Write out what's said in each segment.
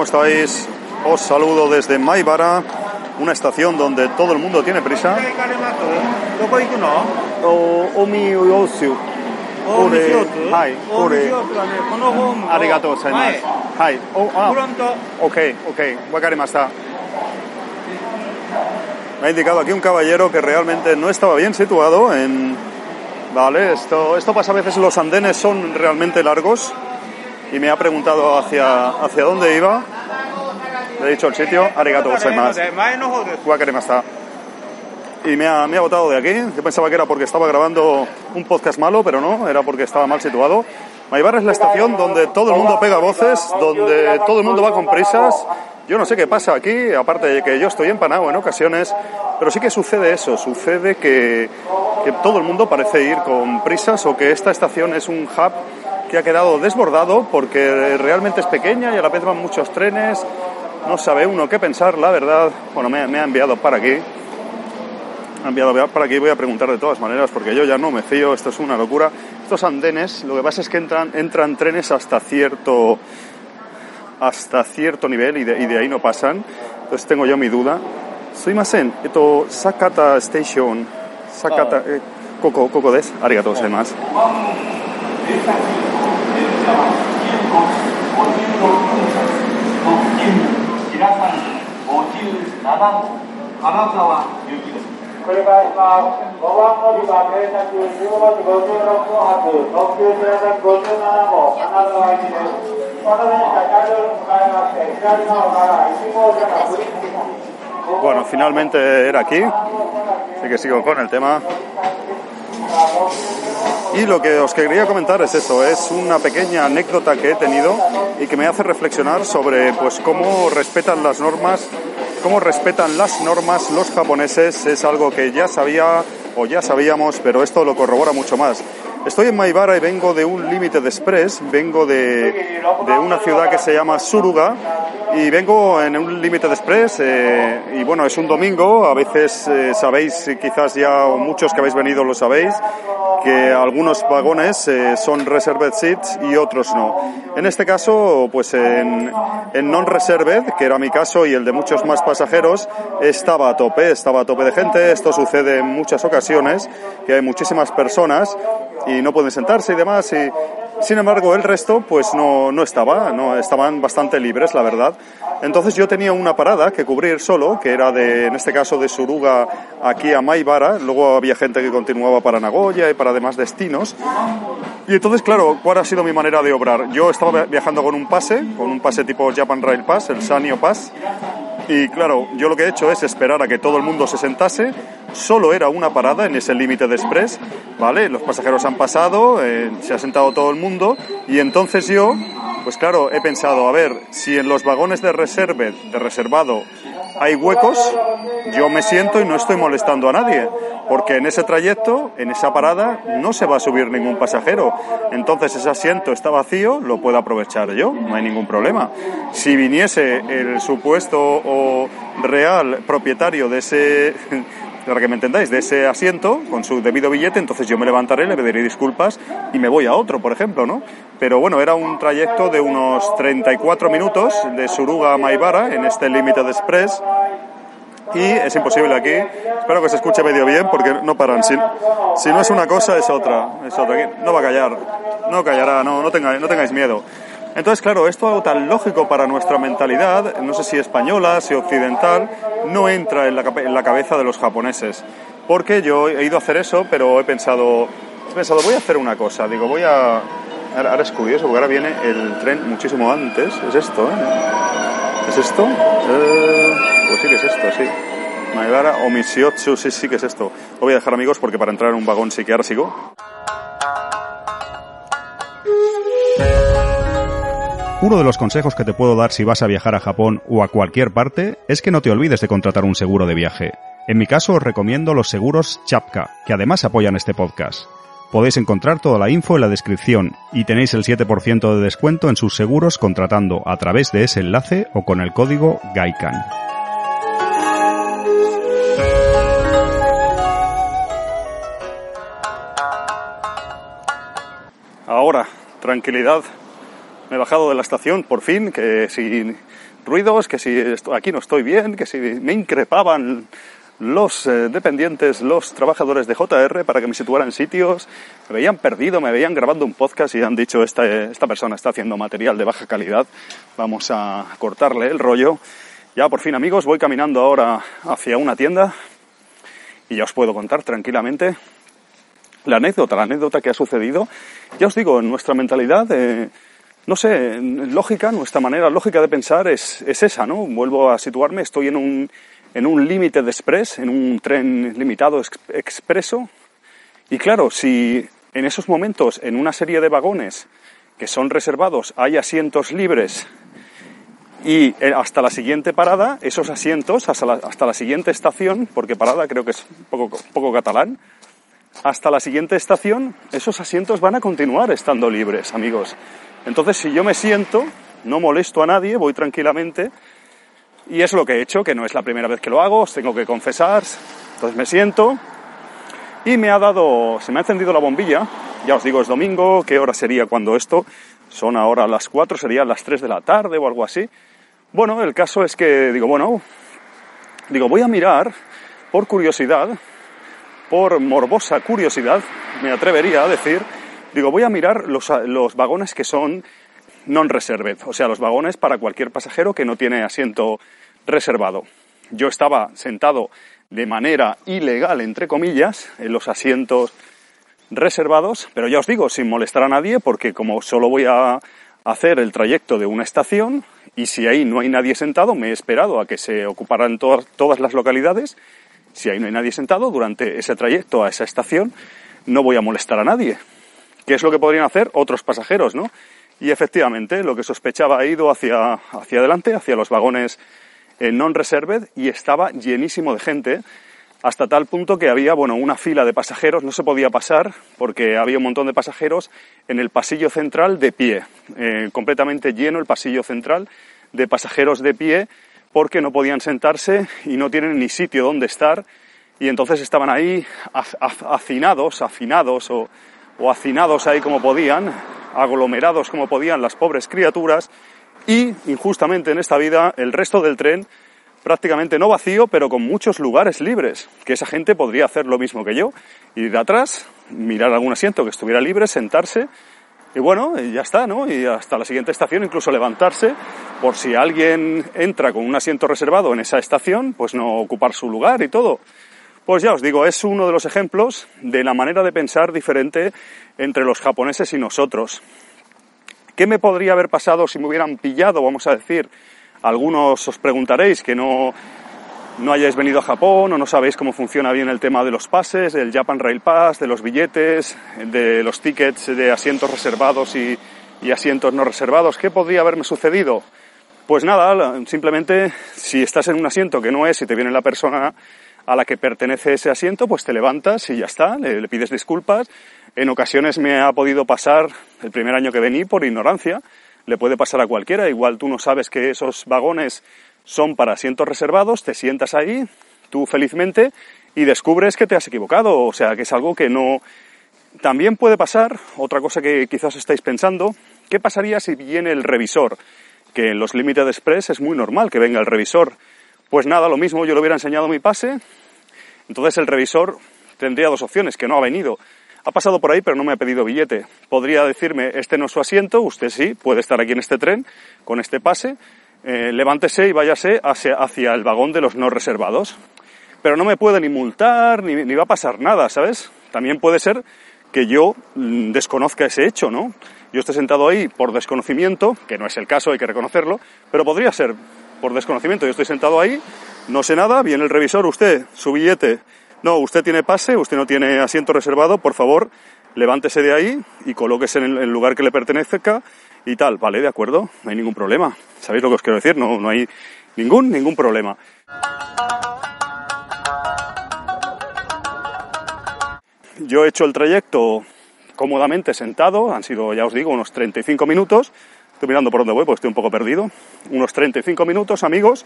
¿Cómo estáis? Os saludo desde Maibara, una estación donde todo el mundo tiene prisa. Me ha indicado aquí un caballero que realmente no estaba bien situado en... Vale, esto, esto pasa a veces, los andenes son realmente largos y me ha preguntado hacia, hacia dónde iba. Le he dicho el sitio, arigato más está. Y me ha, me ha botado de aquí. Yo pensaba que era porque estaba grabando un podcast malo, pero no, era porque estaba mal situado. Maibar es la estación donde todo el mundo pega voces, donde todo el mundo va con prisas. Yo no sé qué pasa aquí, aparte de que yo estoy empanado en ocasiones, pero sí que sucede eso, sucede que, que todo el mundo parece ir con prisas o que esta estación es un hub que ha quedado desbordado porque realmente es pequeña y a la vez van muchos trenes. No sabe uno qué pensar, la verdad. Bueno, me, me ha enviado para aquí. Me ha enviado para aquí. Voy a preguntar de todas maneras porque yo ya no me fío. Esto es una locura. Estos andenes, lo que pasa es que entran, entran trenes hasta cierto, hasta cierto nivel y de, y de ahí no pasan. Entonces tengo yo mi duda. Suimasen, esto Sakata Station, Sakata, eh, Koko, Koko des, arigatou gozaimasu. 繰り返します。5番乗り場停車中15時56分発、特急千代田57号、金沢行きです。この電車、車両に向かいまして、左側から1号車が振り付きます。 Bueno, finalmente era aquí. Así que sigo con el tema. Y lo que os quería comentar es eso, es una pequeña anécdota que he tenido y que me hace reflexionar sobre pues cómo respetan las normas, cómo respetan las normas los japoneses, es algo que ya sabía o ya sabíamos, pero esto lo corrobora mucho más. Estoy en Maibara y vengo de un límite de express, vengo de, de una ciudad que se llama Suruga y vengo en un límite de express eh, y bueno, es un domingo, a veces eh, sabéis, quizás ya muchos que habéis venido lo sabéis, que algunos vagones eh, son reserved seats y otros no. En este caso, pues en, en non-reserved, que era mi caso y el de muchos más pasajeros, estaba a tope, estaba a tope de gente. Esto sucede en muchas ocasiones, que hay muchísimas personas y no pueden sentarse y demás. Y, sin embargo, el resto, pues no, no estaba, no estaban bastante libres, la verdad. Entonces yo tenía una parada que cubrir solo, que era de, en este caso, de Suruga aquí a Maibara. Luego había gente que continuaba para Nagoya y para demás destinos. Y entonces, claro, ¿cuál ha sido mi manera de obrar? Yo estaba viajando con un pase, con un pase tipo Japan Rail Pass, el Sanyo Pass. Y claro, yo lo que he hecho es esperar a que todo el mundo se sentase. Solo era una parada en ese límite de express, ¿vale? Los pasajeros han pasado, eh, se ha sentado todo el mundo y entonces yo, pues claro, he pensado, a ver, si en los vagones de reserve, de reservado, hay huecos, yo me siento y no estoy molestando a nadie, porque en ese trayecto, en esa parada, no se va a subir ningún pasajero. Entonces ese asiento está vacío, lo puedo aprovechar yo, no hay ningún problema. Si viniese el supuesto o real propietario de ese para que me entendáis, de ese asiento con su debido billete, entonces yo me levantaré, le pediré disculpas y me voy a otro, por ejemplo, ¿no? Pero bueno, era un trayecto de unos 34 minutos de Suruga a Maibara en este límite de express y es imposible aquí. Espero que se escuche medio bien porque no paran. Si, si no es una cosa, es otra. Es otra. No va a callar. No callará, no, no, tengáis, no tengáis miedo. Entonces, claro, esto algo tan lógico para nuestra mentalidad, no sé si española, si occidental, no entra en la, en la cabeza de los japoneses. Porque yo he ido a hacer eso, pero he pensado, he pensado, voy a hacer una cosa. Digo, voy a... Ahora, es curioso, porque ahora viene el tren muchísimo antes. Es esto, ¿eh? ¿Es esto? Eh, pues sí que es esto, sí. Maibara o sí, sí que es esto. Lo voy a dejar, amigos, porque para entrar en un vagón sí que ahora sigo. Uno de los consejos que te puedo dar si vas a viajar a Japón o a cualquier parte es que no te olvides de contratar un seguro de viaje. En mi caso os recomiendo los seguros Chapka, que además apoyan este podcast. Podéis encontrar toda la info en la descripción y tenéis el 7% de descuento en sus seguros contratando a través de ese enlace o con el código GAIKAN. Ahora, tranquilidad. Me he bajado de la estación, por fin, que si, ruidos, que si aquí no estoy bien, que si me increpaban los eh, dependientes, los trabajadores de JR para que me situaran sitios, me veían perdido, me veían grabando un podcast y han dicho esta, esta persona está haciendo material de baja calidad, vamos a cortarle el rollo. Ya por fin amigos, voy caminando ahora hacia una tienda y ya os puedo contar tranquilamente la anécdota, la anécdota que ha sucedido. Ya os digo, en nuestra mentalidad, eh, no sé, lógica, nuestra manera lógica de pensar es, es esa, ¿no? Vuelvo a situarme, estoy en un, en un límite de express, en un tren limitado ex- expreso, y claro, si en esos momentos, en una serie de vagones que son reservados, hay asientos libres y eh, hasta la siguiente parada, esos asientos, hasta la, hasta la siguiente estación, porque parada creo que es poco, poco catalán, hasta la siguiente estación, esos asientos van a continuar estando libres, amigos. Entonces, si yo me siento, no molesto a nadie, voy tranquilamente, y es lo que he hecho, que no es la primera vez que lo hago, os tengo que confesar. Entonces me siento y me ha dado, se me ha encendido la bombilla, ya os digo, es domingo, ¿qué hora sería cuando esto? Son ahora las 4, serían las 3 de la tarde o algo así. Bueno, el caso es que digo, bueno, digo, voy a mirar por curiosidad por morbosa curiosidad, me atrevería a decir, digo, voy a mirar los, los vagones que son non-reserved, o sea, los vagones para cualquier pasajero que no tiene asiento reservado. Yo estaba sentado de manera ilegal, entre comillas, en los asientos reservados, pero ya os digo, sin molestar a nadie, porque como solo voy a hacer el trayecto de una estación, y si ahí no hay nadie sentado, me he esperado a que se ocuparan todas, todas las localidades, si ahí no hay nadie sentado durante ese trayecto a esa estación, no voy a molestar a nadie. ¿Qué es lo que podrían hacer otros pasajeros, no? Y efectivamente, lo que sospechaba ha ido hacia, hacia adelante, hacia los vagones eh, non-reserved, y estaba llenísimo de gente, hasta tal punto que había, bueno, una fila de pasajeros, no se podía pasar, porque había un montón de pasajeros en el pasillo central de pie, eh, completamente lleno el pasillo central de pasajeros de pie, porque no podían sentarse y no tienen ni sitio donde estar y entonces estaban ahí haz- haz- hacinados, afinados o, o hacinados ahí como podían, aglomerados como podían las pobres criaturas y injustamente en esta vida el resto del tren prácticamente no vacío pero con muchos lugares libres, que esa gente podría hacer lo mismo que yo, ir de atrás, mirar algún asiento que estuviera libre, sentarse y bueno, ya está, ¿no? Y hasta la siguiente estación incluso levantarse por si alguien entra con un asiento reservado en esa estación, pues no ocupar su lugar y todo. Pues ya os digo, es uno de los ejemplos de la manera de pensar diferente entre los japoneses y nosotros. ¿Qué me podría haber pasado si me hubieran pillado, vamos a decir? Algunos os preguntaréis que no, no hayáis venido a Japón o no sabéis cómo funciona bien el tema de los pases, del Japan Rail Pass, de los billetes, de los tickets de asientos reservados y, y asientos no reservados. ¿Qué podría haberme sucedido? Pues nada, simplemente si estás en un asiento que no es y te viene la persona a la que pertenece ese asiento, pues te levantas y ya está, le, pides disculpas. En ocasiones me ha podido pasar, el primer año que vení, por ignorancia, le puede pasar a cualquiera, igual tú no sabes que esos vagones son para asientos reservados, te sientas ahí, tú felizmente, y descubres que te has equivocado, o sea, que es algo que no... También puede pasar, otra cosa que quizás estáis pensando, ¿qué pasaría si viene el revisor? Que en los Limited Express es muy normal que venga el revisor. Pues nada, lo mismo, yo le hubiera enseñado mi pase, entonces el revisor tendría dos opciones, que no ha venido. Ha pasado por ahí, pero no me ha pedido billete. Podría decirme, este no es su asiento, usted sí, puede estar aquí en este tren, con este pase, eh, levántese y váyase hacia, hacia el vagón de los no reservados. Pero no me puede ni multar, ni, ni va a pasar nada, ¿sabes? También puede ser que yo mm, desconozca ese hecho, ¿no? Yo esté sentado ahí por desconocimiento, que no es el caso, hay que reconocerlo, pero podría ser por desconocimiento. Yo estoy sentado ahí, no sé nada, viene el revisor, usted, su billete. No, usted tiene pase, usted no tiene asiento reservado, por favor, levántese de ahí y colóquese en el, lugar que le pertenezca y tal. Vale, de acuerdo, no hay ningún problema. ¿Sabéis lo que os quiero decir? No, no hay ningún, ningún problema. Yo he hecho el trayecto cómodamente sentado, han sido, ya os digo, unos 35 minutos. Estoy mirando por dónde voy, pues estoy un poco perdido. Unos 35 minutos, amigos.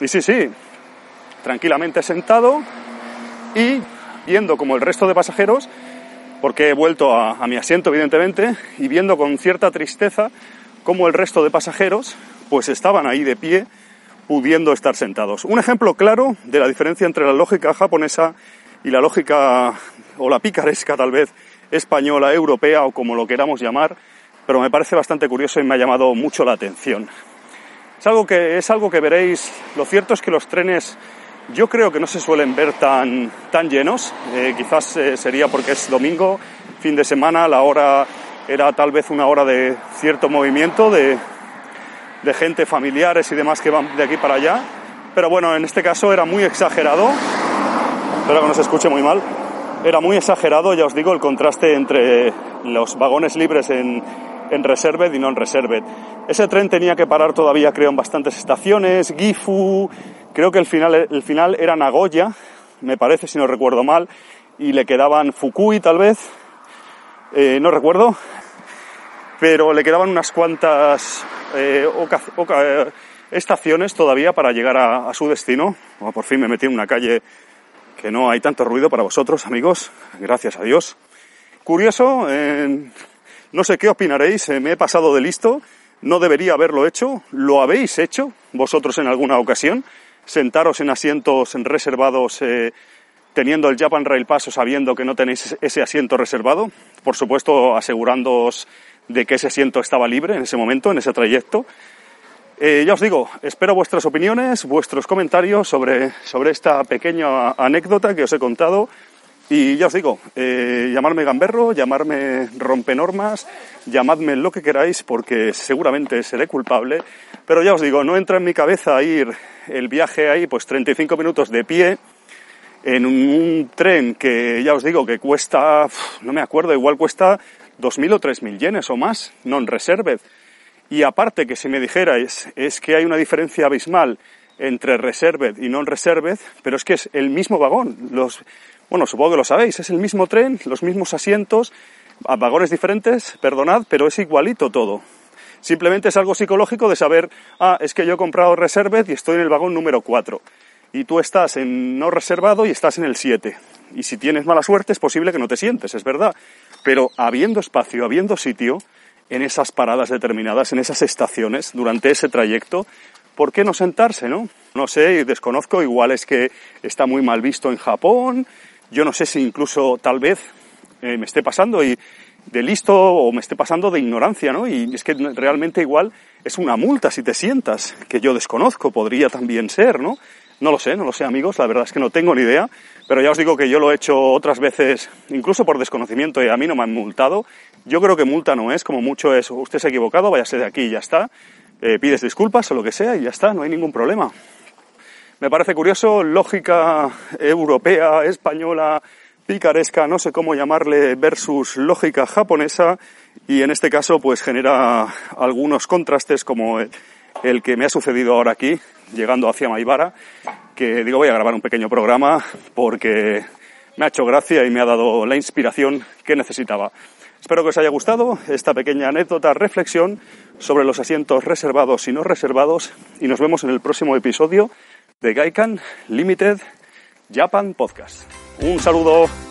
Y sí, sí, tranquilamente sentado y viendo como el resto de pasajeros, porque he vuelto a, a mi asiento, evidentemente, y viendo con cierta tristeza como el resto de pasajeros, pues estaban ahí de pie pudiendo estar sentados. Un ejemplo claro de la diferencia entre la lógica japonesa y la lógica o la picaresca tal vez española, europea o como lo queramos llamar, pero me parece bastante curioso y me ha llamado mucho la atención. Es algo que, es algo que veréis, lo cierto es que los trenes yo creo que no se suelen ver tan, tan llenos, eh, quizás eh, sería porque es domingo, fin de semana, la hora era tal vez una hora de cierto movimiento, de, de gente, familiares y demás que van de aquí para allá, pero bueno, en este caso era muy exagerado, espero que no se escuche muy mal, era muy exagerado, ya os digo, el contraste entre los vagones libres en, en Reserved y no en Reserved. Ese tren tenía que parar todavía, creo, en bastantes estaciones, Gifu, creo que el final, el final era Nagoya, me parece, si no recuerdo mal, y le quedaban Fukui tal vez, eh, no recuerdo, pero le quedaban unas cuantas eh, eh, estaciones todavía para llegar a, a su destino. Oh, por fin me metí en una calle que no hay tanto ruido para vosotros, amigos, gracias a Dios. Curioso, eh, no sé qué opinaréis, eh, me he pasado de listo, no debería haberlo hecho, lo habéis hecho vosotros en alguna ocasión, sentaros en asientos reservados eh, teniendo el Japan Rail Pass o sabiendo que no tenéis ese asiento reservado, por supuesto asegurándoos de que ese asiento estaba libre en ese momento, en ese trayecto. Eh, ya os digo, espero vuestras opiniones, vuestros comentarios sobre, sobre esta pequeña anécdota que os he contado. Y ya os digo, eh, llamarme gamberro, llamarme rompenormas, llamadme lo que queráis porque seguramente seré culpable. Pero ya os digo, no entra en mi cabeza ir el viaje ahí, pues 35 minutos de pie, en un tren que ya os digo que cuesta, no me acuerdo, igual cuesta 2.000 o 3.000 yenes o más, non reserved. Y aparte que si me dijerais es que hay una diferencia abismal entre reserved y non reserved, pero es que es el mismo vagón. Los, bueno, supongo que lo sabéis, es el mismo tren, los mismos asientos, vagones diferentes, perdonad, pero es igualito todo. Simplemente es algo psicológico de saber, ah, es que yo he comprado reserved y estoy en el vagón número 4. Y tú estás en no reservado y estás en el 7. Y si tienes mala suerte es posible que no te sientes, es verdad. Pero habiendo espacio, habiendo sitio, en esas paradas determinadas, en esas estaciones, durante ese trayecto, ¿por qué no sentarse, no? No sé, desconozco, igual es que está muy mal visto en Japón, yo no sé si incluso tal vez eh, me esté pasando y de listo o me esté pasando de ignorancia, ¿no? Y es que realmente igual es una multa si te sientas, que yo desconozco, podría también ser, ¿no? No lo sé, no lo sé amigos, la verdad es que no tengo ni idea, pero ya os digo que yo lo he hecho otras veces, incluso por desconocimiento, y a mí no me han multado. Yo creo que multa no es, como mucho es, usted se ha equivocado, váyase de aquí y ya está, eh, pides disculpas o lo que sea y ya está, no hay ningún problema. Me parece curioso, lógica europea, española, picaresca, no sé cómo llamarle, versus lógica japonesa, y en este caso pues genera algunos contrastes como el, el que me ha sucedido ahora aquí, llegando hacia Maibara, que digo voy a grabar un pequeño programa porque me ha hecho gracia y me ha dado la inspiración que necesitaba. Espero que os haya gustado esta pequeña anécdota, reflexión sobre los asientos reservados y no reservados y nos vemos en el próximo episodio de Gaikan Limited Japan Podcast. Un saludo.